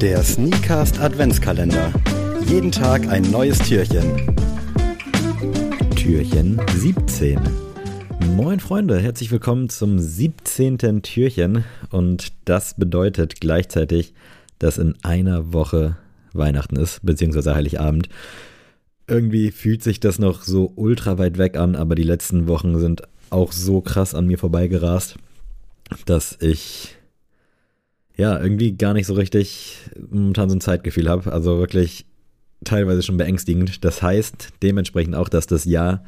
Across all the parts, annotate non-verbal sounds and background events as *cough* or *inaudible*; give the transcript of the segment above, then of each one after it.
Der Sneakcast Adventskalender. Jeden Tag ein neues Türchen. Türchen 17. Moin Freunde, herzlich willkommen zum 17. Türchen und das bedeutet gleichzeitig, dass in einer Woche Weihnachten ist, beziehungsweise Heiligabend. Irgendwie fühlt sich das noch so ultra weit weg an, aber die letzten Wochen sind auch so krass an mir vorbeigerast, dass ich ja irgendwie gar nicht so richtig momentan so ein Zeitgefühl habe. Also wirklich teilweise schon beängstigend. Das heißt dementsprechend auch, dass das Jahr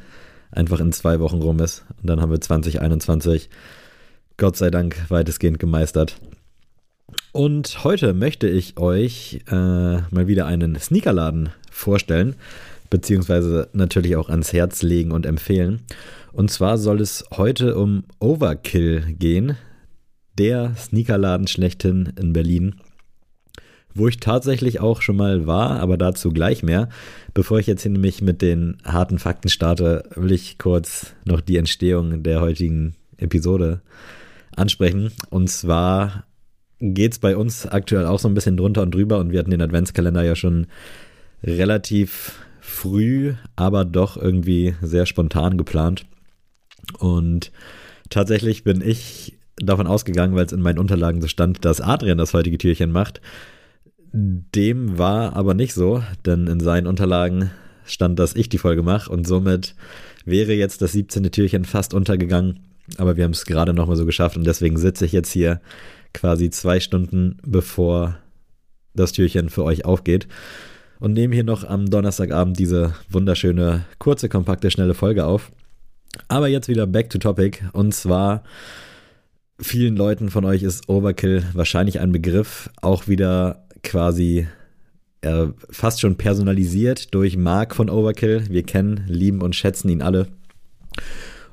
einfach in zwei Wochen rum ist. Und dann haben wir 2021 Gott sei Dank weitestgehend gemeistert. Und heute möchte ich euch äh, mal wieder einen Sneakerladen vorstellen, beziehungsweise natürlich auch ans Herz legen und empfehlen. Und zwar soll es heute um Overkill gehen, der Sneakerladen schlechthin in Berlin, wo ich tatsächlich auch schon mal war, aber dazu gleich mehr. Bevor ich jetzt nämlich mit den harten Fakten starte, will ich kurz noch die Entstehung der heutigen Episode ansprechen. Und zwar geht es bei uns aktuell auch so ein bisschen drunter und drüber und wir hatten den Adventskalender ja schon relativ früh, aber doch irgendwie sehr spontan geplant. Und tatsächlich bin ich davon ausgegangen, weil es in meinen Unterlagen so stand, dass Adrian das heutige Türchen macht. Dem war aber nicht so, denn in seinen Unterlagen stand, dass ich die Folge mache und somit wäre jetzt das 17. Türchen fast untergegangen. Aber wir haben es gerade nochmal so geschafft und deswegen sitze ich jetzt hier quasi zwei Stunden bevor das Türchen für euch aufgeht und nehme hier noch am Donnerstagabend diese wunderschöne, kurze, kompakte, schnelle Folge auf. Aber jetzt wieder back to topic und zwar vielen Leuten von euch ist Overkill wahrscheinlich ein Begriff, auch wieder quasi äh, fast schon personalisiert durch Mark von Overkill. Wir kennen, lieben und schätzen ihn alle.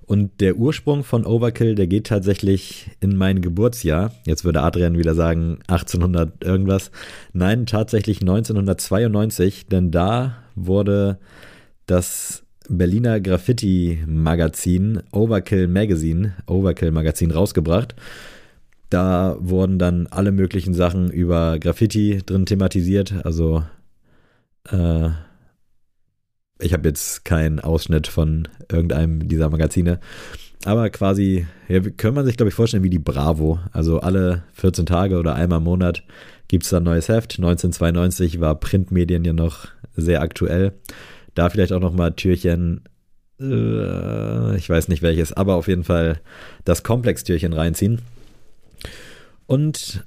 Und der Ursprung von Overkill, der geht tatsächlich in mein Geburtsjahr. Jetzt würde Adrian wieder sagen 1800 irgendwas. Nein, tatsächlich 1992, denn da wurde das Berliner Graffiti-Magazin Overkill Magazine, Overkill Magazin rausgebracht. Da wurden dann alle möglichen Sachen über Graffiti drin thematisiert. Also äh, ich habe jetzt keinen Ausschnitt von irgendeinem dieser Magazine. Aber quasi, ja, kann man sich, glaube ich, vorstellen wie die Bravo. Also alle 14 Tage oder einmal im Monat gibt es da ein neues Heft. 1992 war Printmedien ja noch sehr aktuell. Da vielleicht auch nochmal Türchen, äh, ich weiß nicht welches, aber auf jeden Fall das Komplex-Türchen reinziehen. Und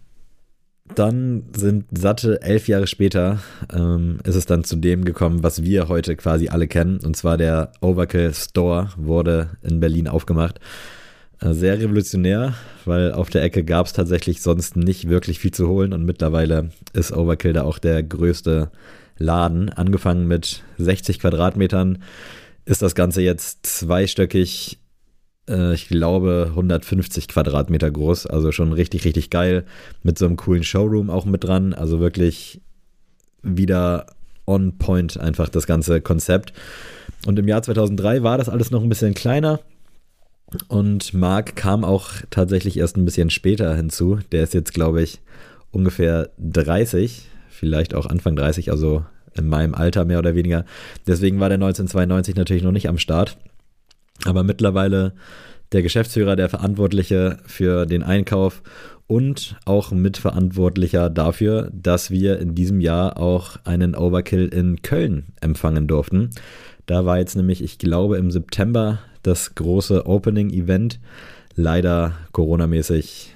dann sind satte elf Jahre später, ähm, ist es dann zu dem gekommen, was wir heute quasi alle kennen. Und zwar der Overkill Store wurde in Berlin aufgemacht. Äh, sehr revolutionär, weil auf der Ecke gab es tatsächlich sonst nicht wirklich viel zu holen. Und mittlerweile ist Overkill da auch der größte Laden. Angefangen mit 60 Quadratmetern ist das Ganze jetzt zweistöckig, äh, ich glaube 150 Quadratmeter groß. Also schon richtig, richtig geil. Mit so einem coolen Showroom auch mit dran. Also wirklich wieder on point einfach das ganze Konzept. Und im Jahr 2003 war das alles noch ein bisschen kleiner. Und Marc kam auch tatsächlich erst ein bisschen später hinzu. Der ist jetzt, glaube ich, ungefähr 30 vielleicht auch Anfang 30, also in meinem Alter mehr oder weniger. Deswegen war der 1992 natürlich noch nicht am Start. Aber mittlerweile der Geschäftsführer, der Verantwortliche für den Einkauf und auch Mitverantwortlicher dafür, dass wir in diesem Jahr auch einen Overkill in Köln empfangen durften. Da war jetzt nämlich, ich glaube, im September das große Opening-Event. Leider Corona-mäßig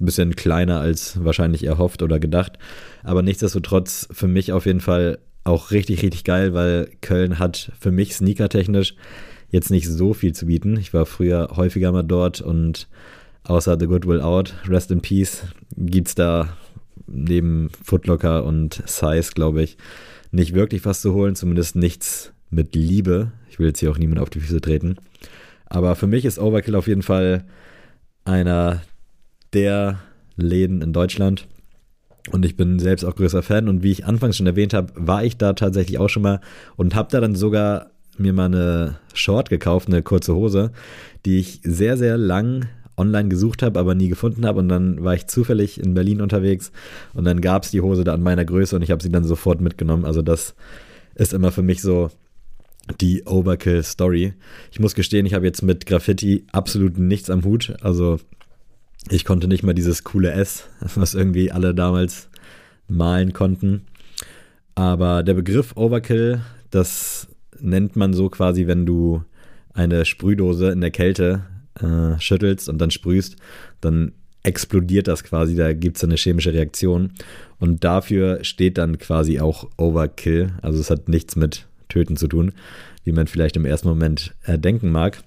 ein bisschen kleiner als wahrscheinlich erhofft oder gedacht. Aber nichtsdestotrotz für mich auf jeden Fall auch richtig, richtig geil, weil Köln hat für mich sneakertechnisch jetzt nicht so viel zu bieten. Ich war früher häufiger mal dort und außer The Good Will Out, Rest in Peace, gibt es da neben Footlocker und Size, glaube ich, nicht wirklich was zu holen, zumindest nichts mit Liebe. Ich will jetzt hier auch niemand auf die Füße treten. Aber für mich ist Overkill auf jeden Fall einer der Läden in Deutschland. Und ich bin selbst auch größer Fan. Und wie ich anfangs schon erwähnt habe, war ich da tatsächlich auch schon mal und habe da dann sogar mir mal eine Short gekauft, eine kurze Hose, die ich sehr, sehr lang online gesucht habe, aber nie gefunden habe. Und dann war ich zufällig in Berlin unterwegs und dann gab es die Hose da an meiner Größe und ich habe sie dann sofort mitgenommen. Also das ist immer für mich so die Overkill-Story. Ich muss gestehen, ich habe jetzt mit Graffiti absolut nichts am Hut. Also ich konnte nicht mal dieses coole S, *laughs* was irgendwie alle damals malen konnten. Aber der Begriff Overkill, das nennt man so quasi, wenn du eine Sprühdose in der Kälte äh, schüttelst und dann sprühst, dann explodiert das quasi, da gibt es eine chemische Reaktion. Und dafür steht dann quasi auch Overkill. Also es hat nichts mit Töten zu tun, wie man vielleicht im ersten Moment äh, denken mag.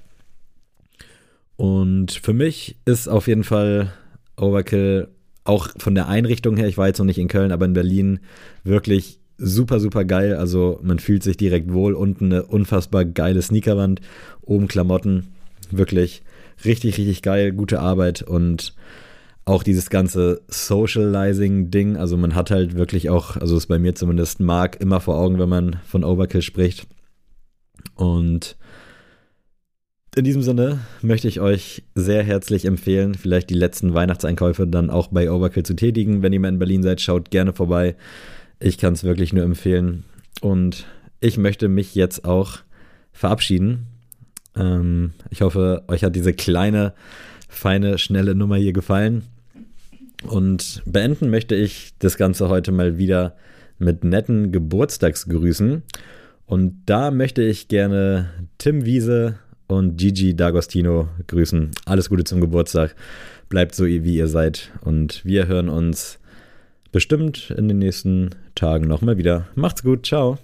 Und für mich ist auf jeden Fall Overkill auch von der Einrichtung her, ich war jetzt noch nicht in Köln, aber in Berlin wirklich super, super geil. Also man fühlt sich direkt wohl. Unten eine unfassbar geile Sneakerwand, oben Klamotten. Wirklich richtig, richtig geil, gute Arbeit und auch dieses ganze Socializing-Ding. Also man hat halt wirklich auch, also ist bei mir zumindest Mark immer vor Augen, wenn man von Overkill spricht. Und in diesem Sinne möchte ich euch sehr herzlich empfehlen, vielleicht die letzten Weihnachtseinkäufe dann auch bei Overkill zu tätigen. Wenn ihr mal in Berlin seid, schaut gerne vorbei. Ich kann es wirklich nur empfehlen. Und ich möchte mich jetzt auch verabschieden. Ähm, ich hoffe, euch hat diese kleine, feine, schnelle Nummer hier gefallen. Und beenden möchte ich das Ganze heute mal wieder mit netten Geburtstagsgrüßen. Und da möchte ich gerne Tim Wiese und Gigi D'Agostino grüßen. Alles Gute zum Geburtstag. Bleibt so, wie ihr seid. Und wir hören uns bestimmt in den nächsten Tagen nochmal wieder. Macht's gut. Ciao.